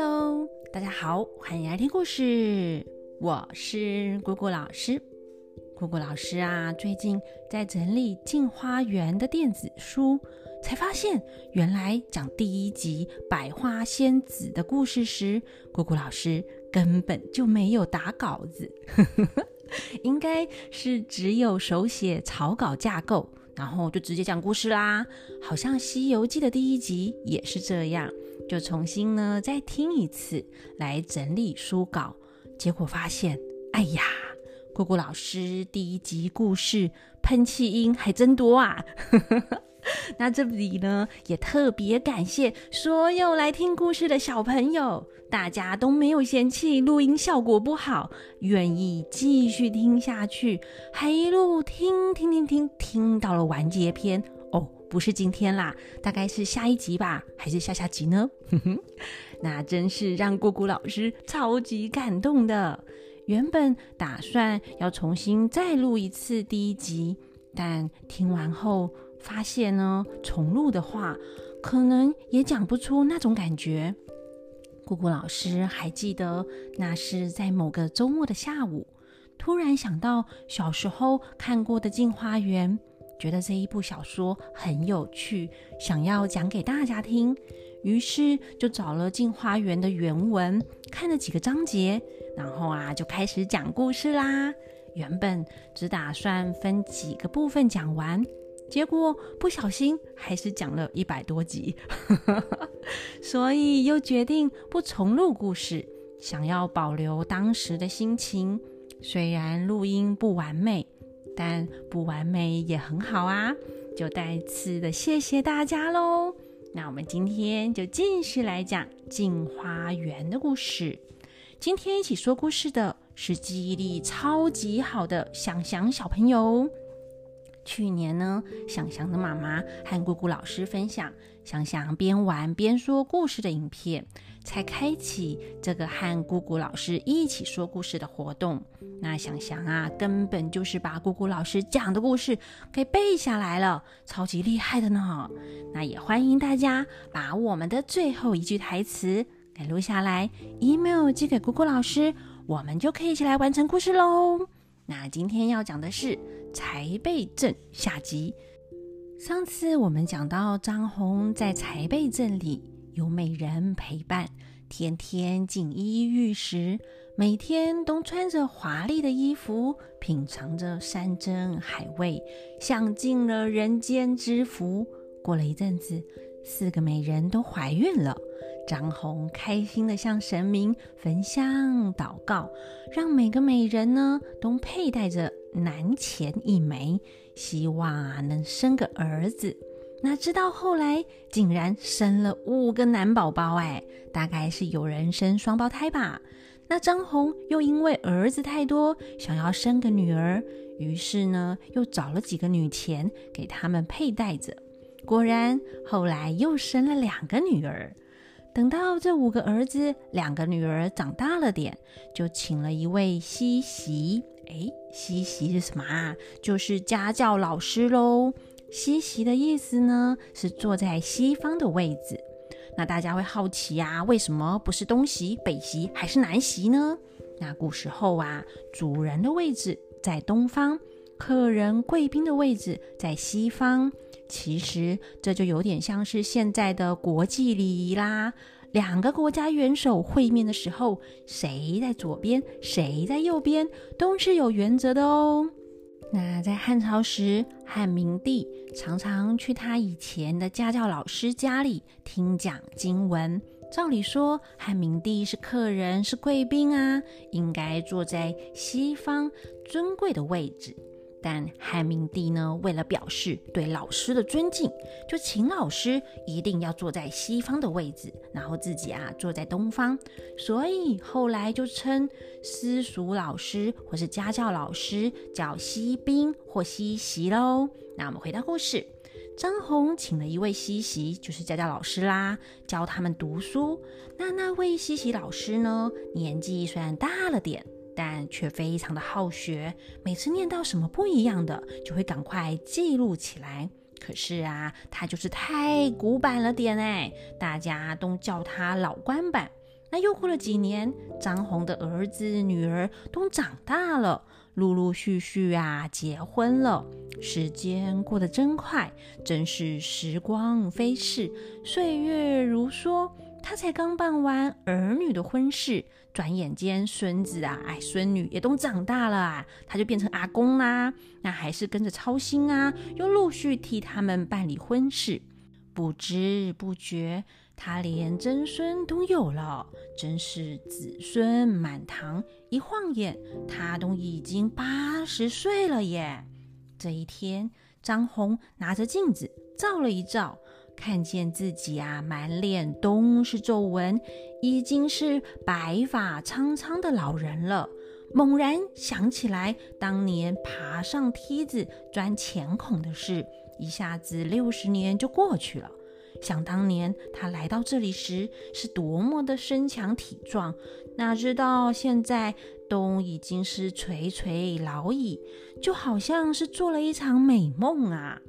Hello，大家好，欢迎来听故事。我是姑姑老师。姑姑老师啊，最近在整理《镜花园》的电子书，才发现原来讲第一集百花仙子的故事时，姑姑老师根本就没有打稿子，应该是只有手写草稿架构，然后就直接讲故事啦。好像《西游记》的第一集也是这样。就重新呢再听一次，来整理书稿，结果发现，哎呀，姑姑老师第一集故事喷气音还真多啊！那这里呢也特别感谢所有来听故事的小朋友，大家都没有嫌弃录音效果不好，愿意继续听下去，还一路听听听听听到了完结篇哦。不是今天啦，大概是下一集吧，还是下下集呢？哼 哼那真是让姑姑老师超级感动的。原本打算要重新再录一次第一集，但听完后发现呢，重录的话可能也讲不出那种感觉。姑姑老师还记得，那是在某个周末的下午，突然想到小时候看过的《镜花缘》。觉得这一部小说很有趣，想要讲给大家听，于是就找了《镜花缘》的原文，看了几个章节，然后啊就开始讲故事啦。原本只打算分几个部分讲完，结果不小心还是讲了一百多集，所以又决定不重录故事，想要保留当时的心情。虽然录音不完美。但不完美也很好啊，就再次的谢谢大家喽。那我们今天就继续来讲《镜花缘》的故事。今天一起说故事的是记忆力超级好的想想小朋友。去年呢，想想的妈妈和姑姑老师分享想想边玩边说故事的影片，才开启这个和姑姑老师一起说故事的活动。那想想啊，根本就是把姑姑老师讲的故事给背下来了，超级厉害的呢。那也欢迎大家把我们的最后一句台词给录下来，email 寄给姑姑老师，我们就可以一起来完成故事喽。那今天要讲的是财贝镇下集。上次我们讲到张红在财贝镇里有美人陪伴，天天锦衣玉食，每天都穿着华丽的衣服，品尝着山珍海味，享尽了人间之福。过了一阵子，四个美人都怀孕了。张红开心的向神明焚香祷告，让每个美人呢都佩戴着男钱一枚，希望啊能生个儿子。哪知道后来竟然生了五个男宝宝，哎，大概是有人生双胞胎吧。那张红又因为儿子太多，想要生个女儿，于是呢又找了几个女钱给他们佩戴着。果然后来又生了两个女儿。等到这五个儿子、两个女儿长大了点，就请了一位西席。哎，西席是什么啊？就是家教老师喽。西席的意思呢，是坐在西方的位置。那大家会好奇呀，为什么不是东席、北席，还是南席呢？那古时候啊，主人的位置在东方，客人、贵宾的位置在西方。其实这就有点像是现在的国际礼仪啦。两个国家元首会面的时候，谁在左边，谁在右边，都是有原则的哦。那在汉朝时，汉明帝常常去他以前的家教老师家里听讲经文。照理说，汉明帝是客人，是贵宾啊，应该坐在西方尊贵的位置。但汉明帝呢，为了表示对老师的尊敬，就请老师一定要坐在西方的位置，然后自己啊坐在东方。所以后来就称私塾老师或是家教老师叫西宾或西席喽。那我们回到故事，张宏请了一位西席，就是家教老师啦，教他们读书。那那位西席老师呢，年纪虽然大了点。但却非常的好学，每次念到什么不一样的，就会赶快记录起来。可是啊，他就是太古板了点哎，大家都叫他老官板。那又过了几年，张红的儿子、女儿都长大了，陆陆续续啊结婚了。时间过得真快，真是时光飞逝，岁月如梭。他才刚办完儿女的婚事，转眼间孙子啊，哎，孙女也都长大了啊，他就变成阿公啦。那还是跟着操心啊，又陆续替他们办理婚事。不知不觉，他连曾孙都有了，真是子孙满堂。一晃眼，他都已经八十岁了耶！这一天，张红拿着镜子照了一照，看见自己啊，满脸都是皱纹，已经是白发苍苍的老人了。猛然想起来当年爬上梯子钻钱孔的事。一下子六十年就过去了。想当年他来到这里时是多么的身强体壮，哪知道现在都已经是垂垂老矣，就好像是做了一场美梦啊！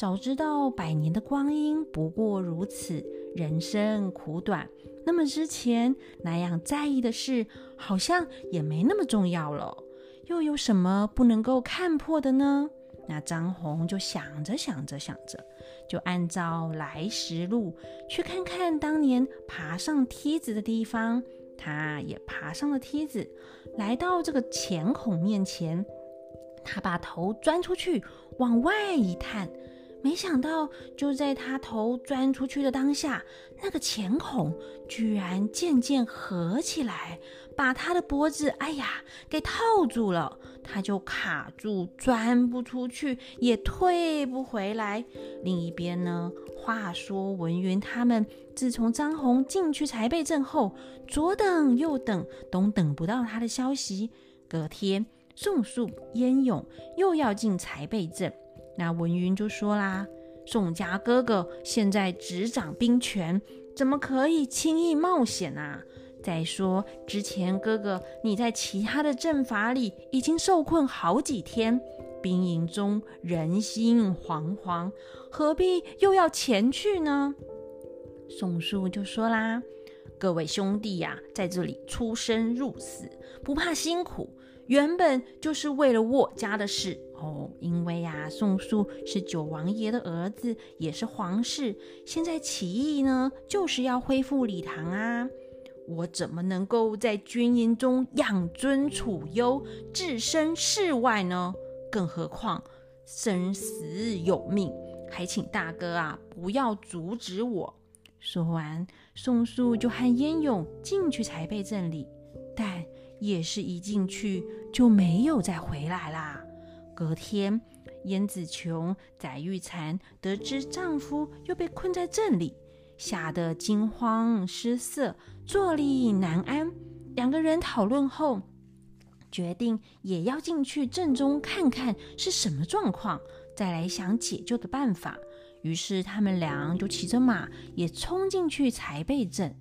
早知道百年的光阴不过如此，人生苦短，那么之前那样在意的事，好像也没那么重要了。又有什么不能够看破的呢？那张红就想着想着想着，就按照来时路去看看当年爬上梯子的地方。他也爬上了梯子，来到这个浅孔面前，他把头钻出去往外一探。没想到，就在他头钻出去的当下，那个钱孔居然渐渐合起来，把他的脖子，哎呀，给套住了。他就卡住，钻不出去，也退不回来。另一边呢，话说文云他们自从张红进去财备镇后，左等右等，都等不到他的消息。隔天，宋树、燕勇又要进柴背镇。那文云就说啦：“宋家哥哥现在执掌兵权，怎么可以轻易冒险啊？再说之前哥哥你在其他的阵法里已经受困好几天，兵营中人心惶惶，何必又要前去呢？”宋叔就说啦：“各位兄弟呀，在这里出生入死，不怕辛苦，原本就是为了我家的事。”哦，因为呀，宋叔是九王爷的儿子，也是皇室。现在起义呢，就是要恢复礼堂啊。我怎么能够在军营中养尊处优、置身事外呢？更何况生死有命，还请大哥啊不要阻止我。说完，宋叔就和燕勇进去才备镇里，但也是一进去就没有再回来啦。隔天，燕子琼、载玉蝉得知丈夫又被困在镇里，吓得惊慌失色，坐立难安。两个人讨论后，决定也要进去镇中看看是什么状况，再来想解救的办法。于是，他们俩就骑着马，也冲进去财备镇。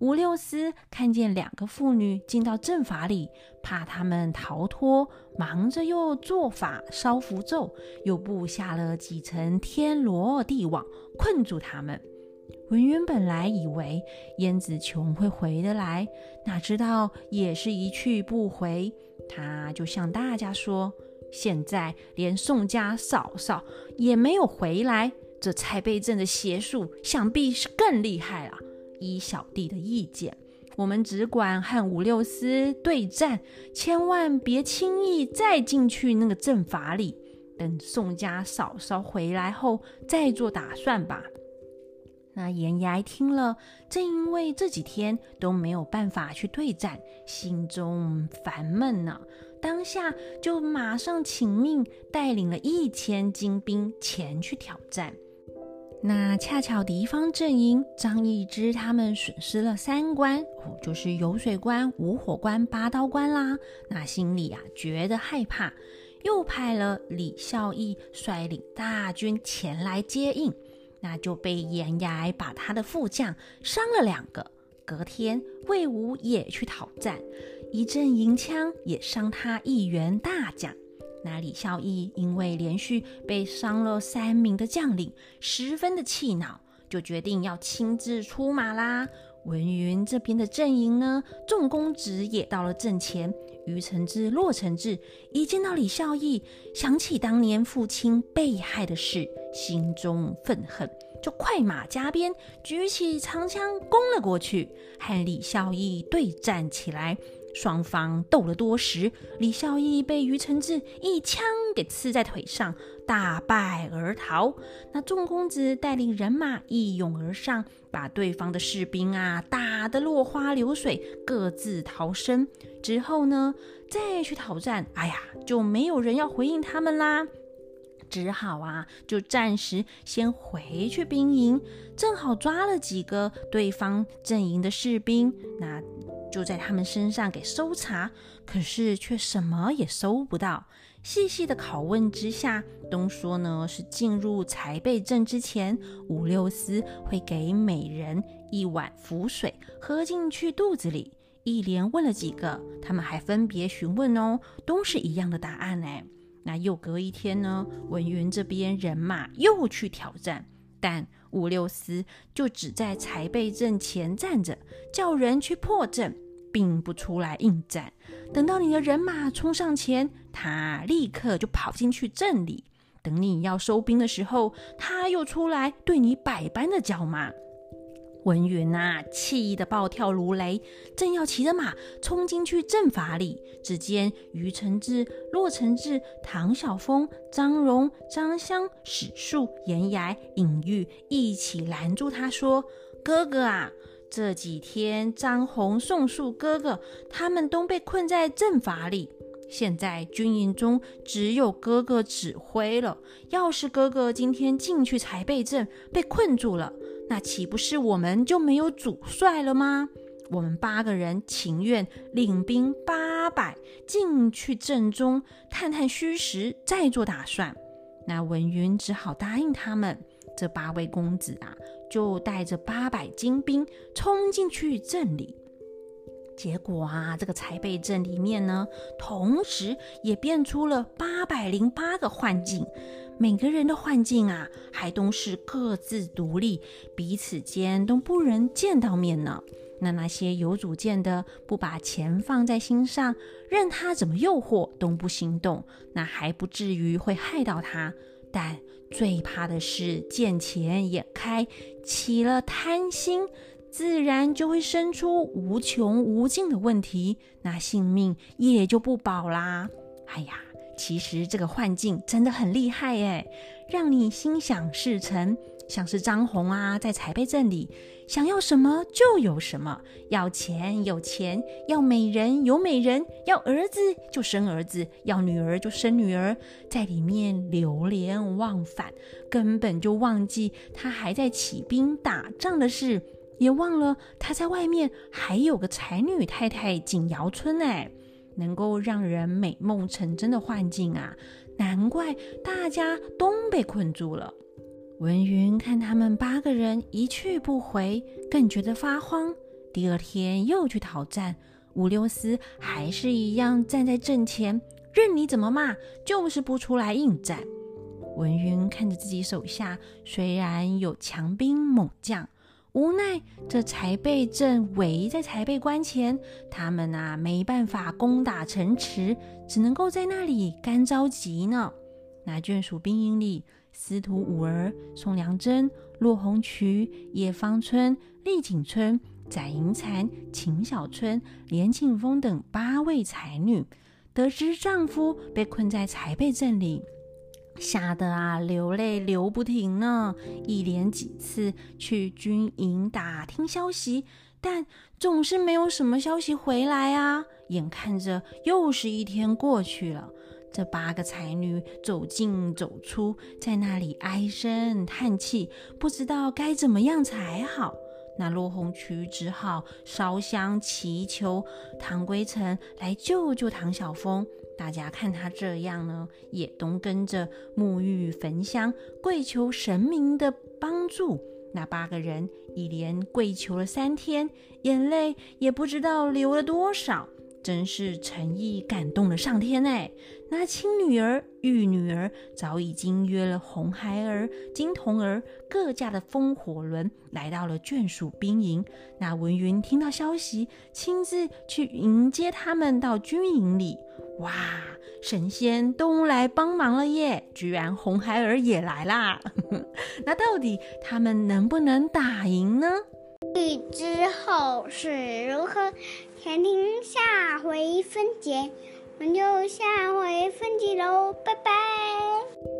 五六司看见两个妇女进到阵法里，怕他们逃脱，忙着又做法烧符咒，又布下了几层天罗地网，困住他们。文渊本来以为燕子琼会回得来，哪知道也是一去不回。他就向大家说：“现在连宋家嫂嫂也没有回来，这蔡贝镇的邪术想必是更厉害了。”依小弟的意见，我们只管和五六司对战，千万别轻易再进去那个阵法里。等宋家嫂嫂回来后再做打算吧。那严崖听了，正因为这几天都没有办法去对战，心中烦闷呢。当下就马上请命，带领了一千精兵前去挑战。那恰巧敌方阵营张易之他们损失了三关，就是游水关、五火关、拔刀关啦。那心里啊觉得害怕，又派了李孝义率领大军前来接应，那就被严崖把他的副将伤了两个。隔天魏武也去讨战，一阵银枪也伤他一员大将。那李孝义因为连续被伤了三名的将领，十分的气恼，就决定要亲自出马啦。文云这边的阵营呢，众公子也到了阵前。于承志、骆承志一见到李孝义，想起当年父亲被害的事，心中愤恨，就快马加鞭，举起长枪攻了过去，和李孝义对战起来。双方斗了多时，李孝义被于承志一枪给刺在腿上，大败而逃。那众公子带领人马一拥而上，把对方的士兵啊打得落花流水，各自逃生。之后呢，再去讨战，哎呀，就没有人要回应他们啦，只好啊，就暂时先回去兵营。正好抓了几个对方阵营的士兵，那。就在他们身上给搜查，可是却什么也搜不到。细细的拷问之下，东说呢是进入财贝镇之前，五六司会给每人一碗符水喝进去肚子里。一连问了几个，他们还分别询问哦，都是一样的答案哎。那又隔一天呢，文云这边人马又去挑战，但。五六司就只在财贝阵前站着，叫人去破阵，并不出来应战。等到你的人马冲上前，他立刻就跑进去阵里。等你要收兵的时候，他又出来对你百般的叫骂。文云呐，气得暴跳如雷，正要骑着马冲进去阵法里，只见于承志、骆承志、唐晓峰、张荣、张香、史树、严崖、尹玉一起拦住他，说：“哥哥啊，这几天张红、宋树哥哥他们都被困在阵法里，现在军营中只有哥哥指挥了。要是哥哥今天进去才被阵，被困住了。”那岂不是我们就没有主帅了吗？我们八个人情愿领兵八百进去阵中探探虚实，再做打算。那文云只好答应他们。这八位公子啊，就带着八百精兵冲进去镇里。结果啊，这个财贝镇里面呢，同时也变出了八百零八个幻境。每个人的幻境啊，还都是各自独立，彼此间都不能见到面呢。那那些有主见的，不把钱放在心上，任他怎么诱惑都不心动，那还不至于会害到他。但最怕的是见钱眼开，起了贪心，自然就会生出无穷无尽的问题，那性命也就不保啦。哎呀！其实这个幻境真的很厉害哎，让你心想事成。像是张红啊，在财贝镇里，想要什么就有什么，要钱有钱，要美人有美人，要儿子就生儿子，要女儿就生女儿，在里面流连忘返，根本就忘记他还在起兵打仗的事，也忘了他在外面还有个才女太太景瑶春哎。能够让人美梦成真的幻境啊，难怪大家都被困住了。文云看他们八个人一去不回，更觉得发慌。第二天又去讨战，五六司还是一样站在阵前，任你怎么骂，就是不出来应战。文云看着自己手下，虽然有强兵猛将。无奈，这才被镇围在才被关前，他们啊没办法攻打城池，只能够在那里干着急呢。那眷属兵营里，司徒五儿、宋良珍、骆红渠、叶芳春、厉景春、展银蚕、秦小春、连庆峰等八位才女，得知丈夫被困在才被镇里。吓得啊，流泪流不停呢。一连几次去军营打听消息，但总是没有什么消息回来啊。眼看着又是一天过去了，这八个才女走进走出，在那里唉声叹气，不知道该怎么样才好。那落红渠只好烧香祈求唐归尘来救救唐晓峰。大家看他这样呢，也都跟着沐浴焚香，跪求神明的帮助。那八个人一连跪求了三天，眼泪也不知道流了多少。真是诚意感动了上天哎！那亲女儿、玉女儿早已经约了红孩儿、金童儿各驾的风火轮，来到了眷属兵营。那文云听到消息，亲自去迎接他们到军营里。哇，神仙都来帮忙了耶！居然红孩儿也来啦！那到底他们能不能打赢呢？欲知后事如何，请听下回分解。我们就下回分解喽，拜拜。